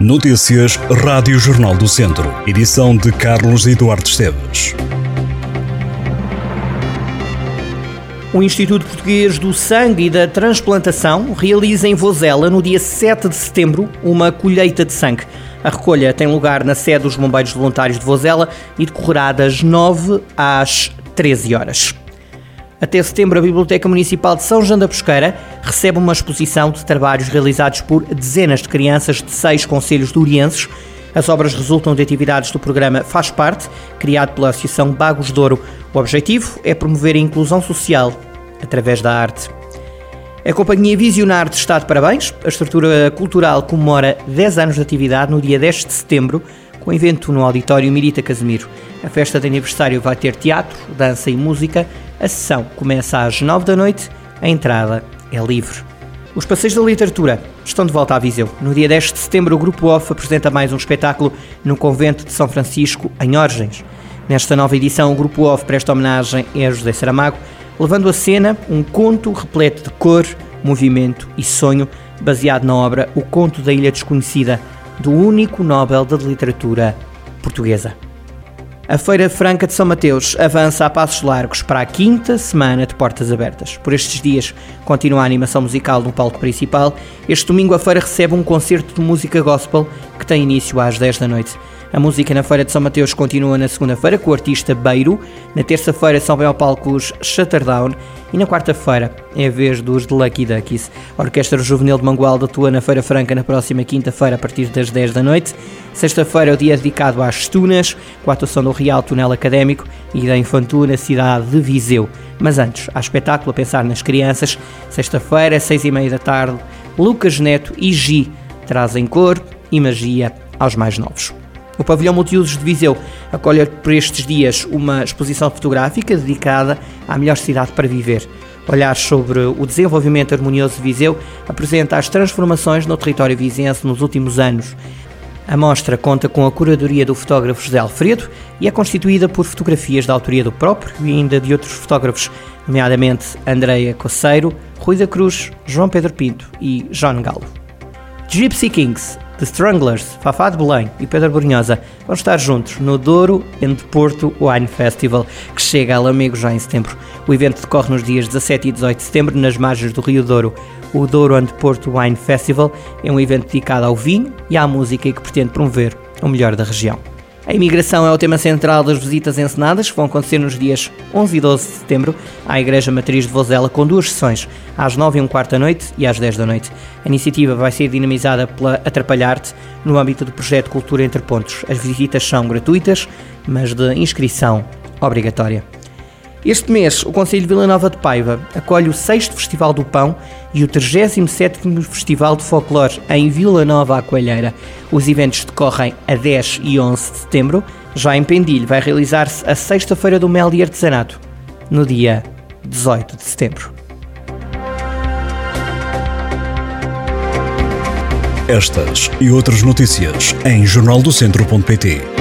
Notícias Rádio Jornal do Centro. Edição de Carlos Eduardo Esteves. O Instituto Português do Sangue e da Transplantação realiza em Vozela, no dia 7 de setembro, uma colheita de sangue. A recolha tem lugar na sede dos Bombeiros Voluntários de Vozela e decorrerá das 9 às 13 horas. Até setembro, a Biblioteca Municipal de São João da Pesqueira recebe uma exposição de trabalhos realizados por dezenas de crianças de seis conselhos durienses. As obras resultam de atividades do programa Faz Parte, criado pela Associação Bagos Douro. O objetivo é promover a inclusão social através da arte. A Companhia Visionarte está de parabéns. A estrutura cultural comemora 10 anos de atividade no dia 10 de setembro, com evento no Auditório Mirita Casemiro. A festa de aniversário vai ter teatro, dança e música a sessão começa às 9 da noite, a entrada é livre. Os Passeios da Literatura estão de volta à Viseu. No dia 10 de setembro, o Grupo OFF apresenta mais um espetáculo no Convento de São Francisco, em Orgens. Nesta nova edição, o Grupo OFF presta homenagem a José Saramago, levando a cena um conto repleto de cor, movimento e sonho, baseado na obra O Conto da Ilha Desconhecida, do único Nobel da Literatura portuguesa. A Feira Franca de São Mateus avança a passos largos para a quinta semana de portas abertas. Por estes dias continua a animação musical no palco principal. Este domingo a feira recebe um concerto de música gospel que tem início às 10 da noite. A música na Feira de São Mateus continua na segunda-feira com o artista Beiro, na terça-feira são bem ao palco os Shutterdown e na quarta-feira é a vez dos The Lucky Duckies. A Orquestra Juvenil de Mangualde atua na Feira Franca na próxima quinta-feira a partir das 10 da noite. Sexta-feira é o dia dedicado às Tunas, com a atuação do Real Tunel Académico e da Infantu na cidade de Viseu. Mas antes, há espetáculo a pensar nas crianças. Sexta-feira, seis e meia da tarde, Lucas Neto e Gi trazem cor e magia aos mais novos. O Pavilhão Multiusos de Viseu acolhe por estes dias uma exposição fotográfica dedicada à melhor cidade para viver. Olhar sobre o desenvolvimento harmonioso de Viseu apresenta as transformações no território vizense nos últimos anos. A mostra conta com a curadoria do fotógrafo José Alfredo e é constituída por fotografias da autoria do próprio e ainda de outros fotógrafos, nomeadamente Andreia Coceiro, Rui da Cruz, João Pedro Pinto e John Galo. Gypsy Kings The Stranglers, Fafá de Belém e Pedro Brunhosa vão estar juntos no Douro and Porto Wine Festival, que chega a Lamego já em setembro. O evento decorre nos dias 17 e 18 de setembro nas margens do Rio Douro. O Douro and Porto Wine Festival é um evento dedicado ao vinho e à música e que pretende promover o melhor da região. A imigração é o tema central das visitas encenadas, que vão acontecer nos dias 11 e 12 de setembro à Igreja Matriz de Vozela, com duas sessões, às 9 e um quarto da noite e às 10 da noite. A iniciativa vai ser dinamizada pela Atrapalhar-te no âmbito do projeto Cultura Entre Pontos. As visitas são gratuitas, mas de inscrição obrigatória. Este mês, o Conselho de Vila Nova de Paiva acolhe o 6 Festival do Pão e o 37º Festival de Folclore em Vila Nova Coelheira. Os eventos decorrem a 10 e 11 de setembro. Já em Pendilho vai realizar-se a Sexta-feira do Mel e Artesanato, no dia 18 de setembro. Estas e outras notícias em jornaldocentro.pt